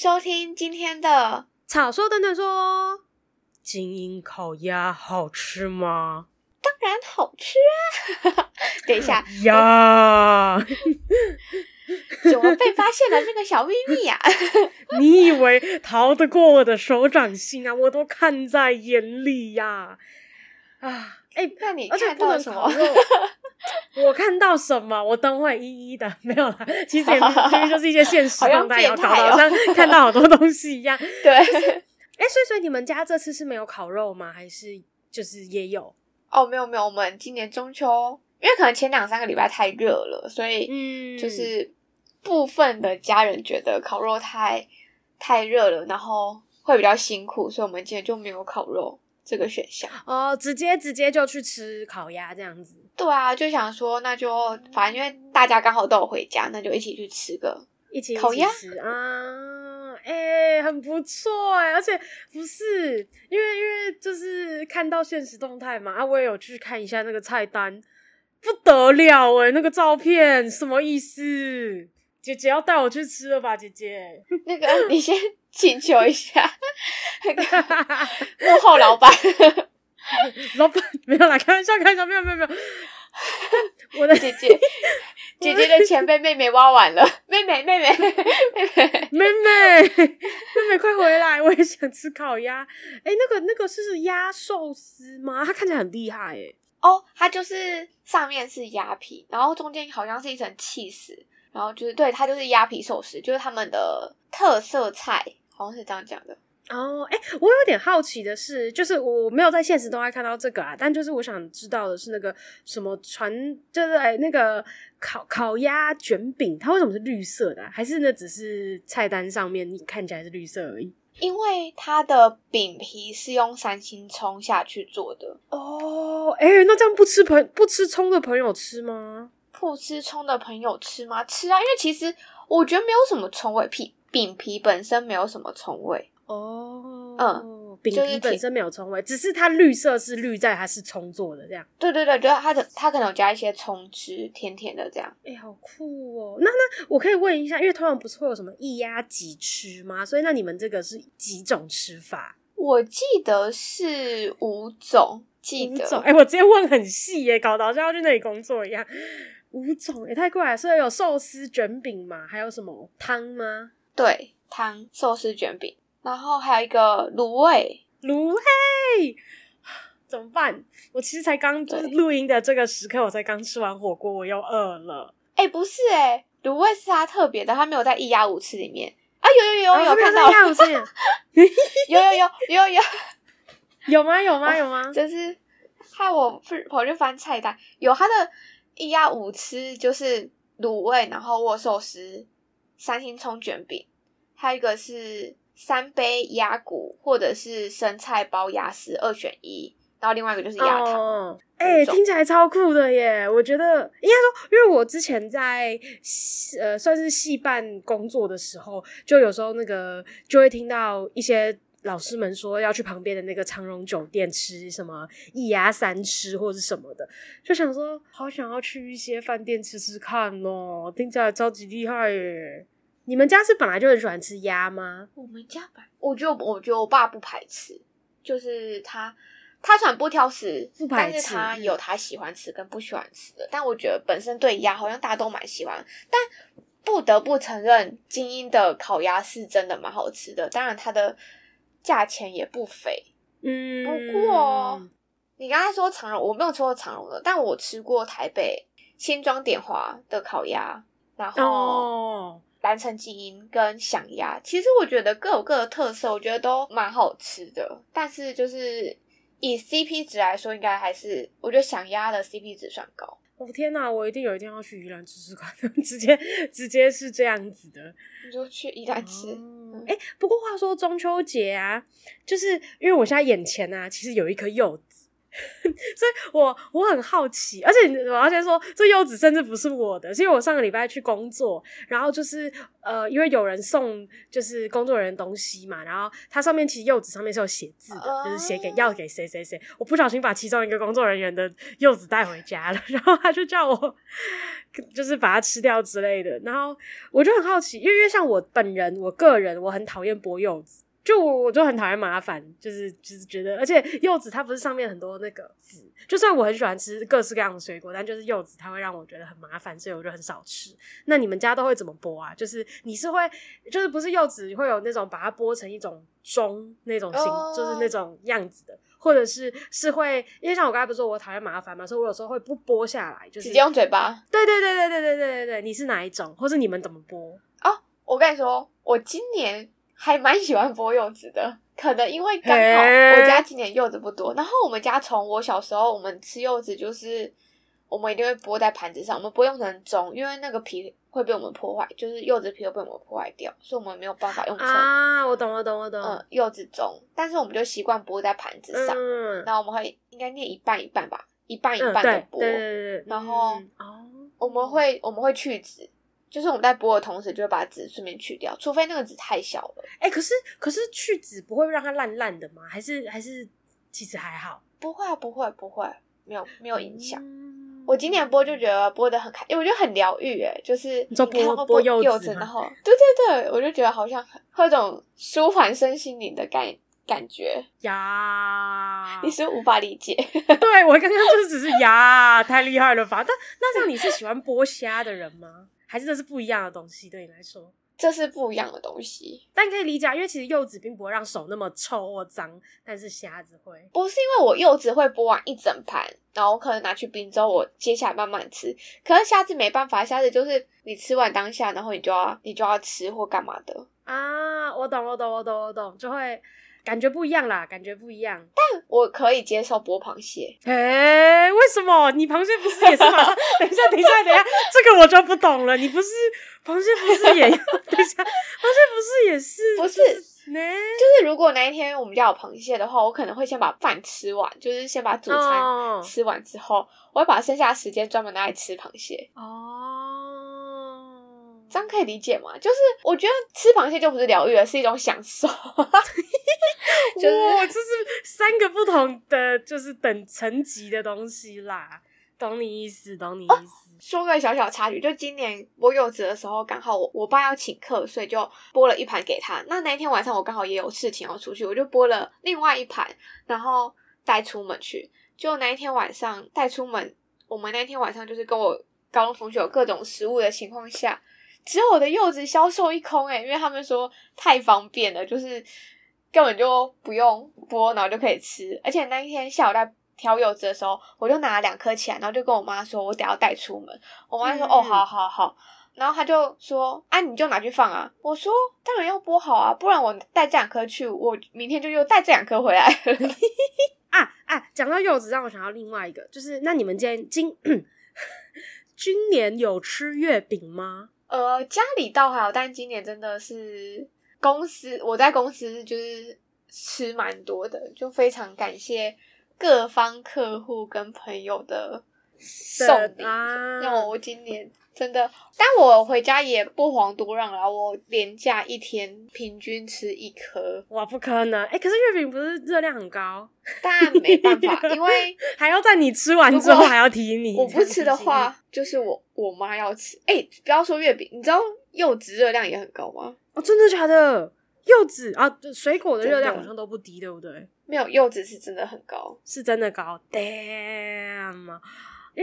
收听今天的草说等等说，精英烤鸭好吃吗？当然好吃啊！等一下 呀，怎么被发现了这个小秘密呀、啊？你以为逃得过我的手掌心啊？我都看在眼里呀！啊，哎、欸，那你看到什么？我看到什么？我都会一一的没有啦。其实也其实就是一些现实动态，要搞得好像看到好多东西一样。对，哎、就是，所以所以你们家这次是没有烤肉吗？还是就是也有？哦，没有没有，我们今年中秋，因为可能前两三个礼拜太热了，所以嗯，就是部分的家人觉得烤肉太太热了，然后会比较辛苦，所以我们今年就没有烤肉这个选项。哦，直接直接就去吃烤鸭这样子。对啊，就想说那就反正因为大家刚好都有回家，那就一起去吃个一起烤鸭啊，哎、欸，很不错哎，而且不是因为因为就是看到现实动态嘛，啊，我也有去看一下那个菜单，不得了哎，那个照片什么意思？姐姐要带我去吃了吧？姐姐，那个你先 请求一下，那个幕后老板，老板没有啦，开玩笑，开玩笑，没有没有没有。我的姐姐，姐姐的钱被妹妹挖完了，妹妹妹妹妹妹妹妹，快回来，我也想吃烤鸭。哎，那个那个是鸭寿司吗？它看起来很厉害哎。哦，它就是上面是鸭皮，然后中间好像是一层气丝。然后就是对，它就是鸭皮寿司，就是他们的特色菜，好像是这样讲的。哦，哎，我有点好奇的是，就是我没有在现实中还看到这个啊，但就是我想知道的是那个什么传，就是哎那个烤烤鸭卷饼，它为什么是绿色的啊？还是那只是菜单上面你看起来是绿色而已？因为它的饼皮是用三星葱下去做的。哦，哎，那这样不吃朋不吃葱的朋友吃吗？不吃葱的朋友吃吗？吃啊，因为其实我觉得没有什么葱味，皮饼皮本身没有什么葱味。哦，嗯，饼皮本身没有葱味，只是它绿色是绿在它是葱做的这样。对对对，就是它的它可能有加一些葱汁，甜甜的这样。哎、欸，好酷哦！那那我可以问一下，因为通常不是会有什么一鸭几吃吗？所以那你们这个是几种吃法？我记得是五种，记得。哎、欸，我直接问很细耶，搞得好像要去那里工作一样。五种也、欸、太怪了，所以有寿司卷饼嘛？还有什么汤吗？对，汤寿司卷饼。然后还有一个卤味，卤味怎么办？我其实才刚就是录音的这个时刻，我才刚吃完火锅，我又饿了。哎、欸，不是哎、欸，卤味是它特别的，它没有在一鸭五吃里面啊！有有有有，看到？有有有有有有 有吗？有吗？有吗？就是害我跑去翻菜单，有它的一鸭五吃，就是卤味，然后握寿司、三星葱卷饼，还有一个是。三杯鸭骨，或者是生菜包鸭丝，二选一。然后另外一个就是鸭汤。哎、哦，听起来超酷的耶！我觉得应该说，因为我之前在呃算是戏办工作的时候，就有时候那个就会听到一些老师们说要去旁边的那个长荣酒店吃什么一鸭三吃或者是什么的，就想说好想要去一些饭店吃吃看哦，听起来超级厉害耶！你们家是本来就很喜欢吃鸭吗？我们家本，我觉得我觉得我爸不排斥，就是他他虽然不挑食，不排斥，但是他有他喜欢吃跟不喜欢吃的。但我觉得本身对鸭好像大家都蛮喜欢，但不得不承认，精英的烤鸭是真的蛮好吃的。当然它的价钱也不菲。嗯，不过你刚才说长荣，我没有吃过长荣的，但我吃过台北新庄点华的烤鸭，然后。哦蓝城基因跟响鸭，其实我觉得各有各的特色，我觉得都蛮好吃的。但是就是以 CP 值来说，应该还是我觉得响鸭的 CP 值算高。我哦天哪，我一定有一天要去宜兰吃吃看，直接直接是这样子的，你就去宜兰吃。哎、不过话说中秋节啊，就是因为我现在眼前啊，其实有一颗柚子，所以我我很好奇，而且我要先说，这柚子甚至不是我的，是因为我上个礼拜去工作，然后就是呃，因为有人送就是工作人员东西嘛，然后它上面其实柚子上面是有写字的，就是写给要给谁谁谁，我不小心把其中一个工作人员的柚子带回家了，然后他就叫我就是把它吃掉之类的，然后我就很好奇，因为因为像我本人，我个人我很讨厌剥柚子。就我我就很讨厌麻烦，就是就是觉得，而且柚子它不是上面很多那个籽，就算我很喜欢吃各式各样的水果，但就是柚子它会让我觉得很麻烦，所以我就很少吃。那你们家都会怎么剥啊？就是你是会，就是不是柚子会有那种把它剥成一种钟那种形，oh. 就是那种样子的，或者是是会，因为像我刚才不是说我讨厌麻烦嘛，所以我有时候会不剥下来，就是直接用嘴巴。对对对对对对对对对，你是哪一种，或是你们怎么剥？哦，oh, 我跟你说，我今年。还蛮喜欢剥柚子的，可能因为刚好我家今年柚子不多，然后我们家从我小时候，我们吃柚子就是我们一定会剥在盘子上，我们不用成盅，因为那个皮会被我们破坏，就是柚子皮会被我们破坏掉，所以我们没有办法用成啊，我懂我懂我懂，嗯，柚子盅，但是我们就习惯剥在盘子上，嗯，然后我们会应该念一半一半吧，一半一半的剥，嗯、然后哦，我们会我们会去籽。就是我们在剥的同时，就会把籽顺便去掉，除非那个籽太小了。哎、欸，可是可是去籽不会让它烂烂的吗？还是还是其实还好？不会啊，不会不会，没有没有影响。嗯、我今年剥就觉得剥的很开，因为我觉得很疗愈，哎，就是你剥剥柚子，然后对对对，我就觉得好像会有种舒缓身心灵的感感觉呀。你是无法理解？对我刚刚就是只是呀，太厉害了吧？但那这样你是喜欢剥虾的人吗？还是这是不一样的东西，对你来说，这是不一样的东西。但可以理解，因为其实柚子并不会让手那么臭或脏，但是虾子会。不是因为我柚子会剥完一整盘，然后我可能拿去冰之后，我接下来慢慢吃。可是虾子没办法，虾子就是你吃完当下，然后你就要你就要吃或干嘛的啊？我懂，我懂，我懂，我懂，就会。感觉不一样啦，感觉不一样。但我可以接受剥螃蟹。哎，为什么？你螃蟹不是也是吗？等一下，等一下，等一下，这个我就不懂了。你不是螃蟹不是也要？等一下，螃蟹不是也是？不是，就是如果那一天我们家有螃蟹的话，我可能会先把饭吃完，就是先把主餐吃完之后，哦、我会把剩下的时间专门拿来吃螃蟹。哦。这样可以理解吗？就是我觉得吃螃蟹就不是疗愈，了是一种享受。就是哇，这是三个不同的，就是等层级的东西啦。懂你意思，懂你意思。哦、说个小小插曲，就今年剥柚子的时候，刚好我我爸要请客，所以就剥了一盘给他。那那一天晚上我刚好也有事情要出去，我就剥了另外一盘，然后带出门去。就那一天晚上带出门，我们那天晚上就是跟我高中同学有各种食物的情况下。只有我的柚子销售一空诶、欸，因为他们说太方便了，就是根本就不用剥，然后就可以吃。而且那一天下午在挑柚子的时候，我就拿了两颗起来，然后就跟我妈说，我等下要带出门。我妈说：“嗯、哦，好好好。”然后他就说：“啊，你就拿去放啊。”我说：“当然要剥好啊，不然我带这两颗去，我明天就又带这两颗回来。啊”啊啊！讲到柚子，让我想到另外一个，就是那你们今天今 今年有吃月饼吗？呃，家里倒还好，但今年真的是公司，我在公司就是吃蛮多的，就非常感谢各方客户跟朋友的送礼，让、啊、我今年真的，但我回家也不遑多让了，我连假一天平均吃一颗，哇，不可能，哎、欸，可是月饼不是热量很高，但没办法，因为还要在你吃完之后还要提你，我不吃的话，就是我。我妈要吃，哎、欸，不要说月饼，你知道柚子热量也很高吗？哦，真的假的？柚子啊，水果的热量好像都不低，对不对？没有，柚子是真的很高，是真的高。Damn！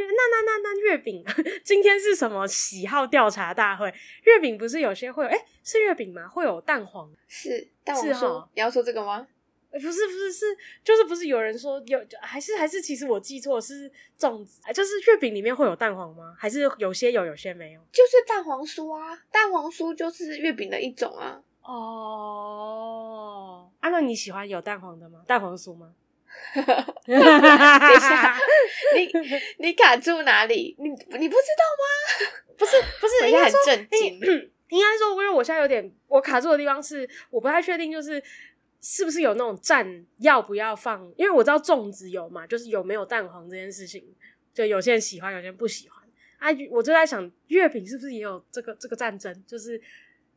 那那那那月饼，今天是什么喜好调查大会？月饼不是有些会有？哎、欸，是月饼吗？会有蛋黄？是蛋黄你要说这个吗？不是不是是，就是不是有人说有，还是还是其实我记错是粽子，就是月饼里面会有蛋黄吗？还是有些有，有些没有？就是蛋黄酥啊，蛋黄酥就是月饼的一种啊。哦，啊，那你喜欢有蛋黄的吗？蛋黄酥吗？等一下，你 你卡住哪里？你你不知道吗？不 是不是，应该很震惊。应该说，因为我现在有点我卡住的地方是，我不太确定，就是。是不是有那种蘸要不要放？因为我知道粽子有嘛，就是有没有蛋黄这件事情，就有些人喜欢，有些人不喜欢。啊，我就在想，月饼是不是也有这个这个战争？就是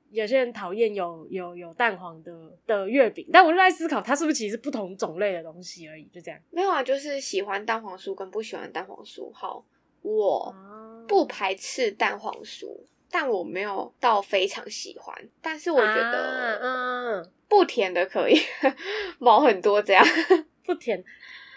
有些人讨厌有有有蛋黄的的月饼，但我就在思考，它是不是其实是不同种类的东西而已，就这样。没有啊，就是喜欢蛋黄酥跟不喜欢蛋黄酥。好，我不排斥蛋黄酥。但我没有到非常喜欢，但是我觉得，嗯，不甜的可以，毛很多这样，不甜。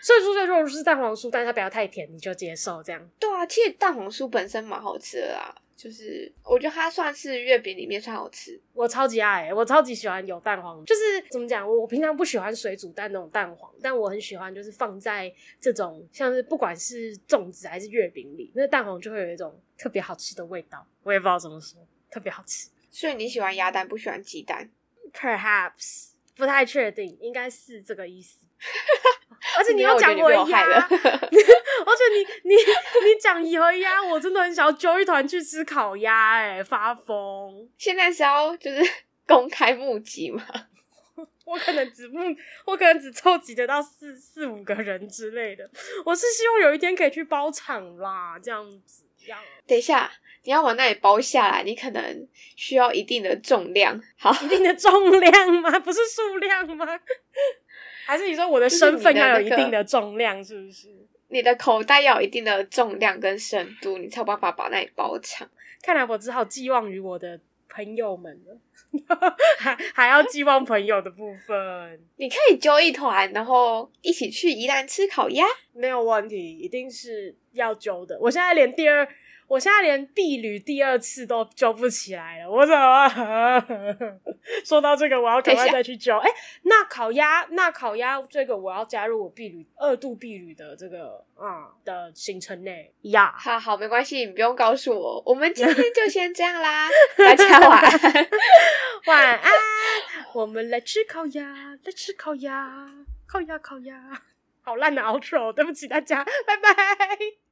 所以说，这肉是蛋黄酥，但是它不要太甜，你就接受这样。对啊，其实蛋黄酥本身蛮好吃的啦，就是我觉得它算是月饼里面算好吃。我超级爱、欸，我超级喜欢有蛋黄，就是怎么讲，我我平常不喜欢水煮蛋那种蛋黄，但我很喜欢，就是放在这种像是不管是粽子还是月饼里，那蛋黄就会有一种特别好吃的味道。我也不知道怎么说，特别好吃。所以你喜欢鸭蛋，不喜欢鸡蛋？Perhaps 不太确定，应该是这个意思。而且你要讲我鸭，而且你你你讲一盒鸭，我真的很想要揪一团去吃烤鸭，哎，发疯！现在是要就是 公开募集吗？我可能只募，我可能只凑集得到四四五个人之类的。我是希望有一天可以去包场啦，这样子。这样，等一下，你要往那里包下来，你可能需要一定的重量，好，一定的重量吗？不是数量吗？还是你说我的身份要有一定的重量，是不是？你的口袋要有一定的重量跟深度，你才有办法把那里包场。看来我只好寄望于我的朋友们了，还 还要寄望朋友的部分。你可以揪一团，然后一起去宜兰吃烤鸭，没有问题，一定是要揪的。我现在连第二。我现在连毕旅第二次都揪不起来了，我怎么？说到这个，我要赶快再去揪。哎、欸，那烤鸭，那烤鸭，这个我要加入我毕旅二度毕旅的这个啊、嗯、的行程内呀。好好，没关系，你不用告诉我。我们今天就先这样啦，大家晚安，晚安。我们来吃烤鸭，来吃烤鸭，烤鸭烤鸭。好烂的 outro，对不起大家，拜拜。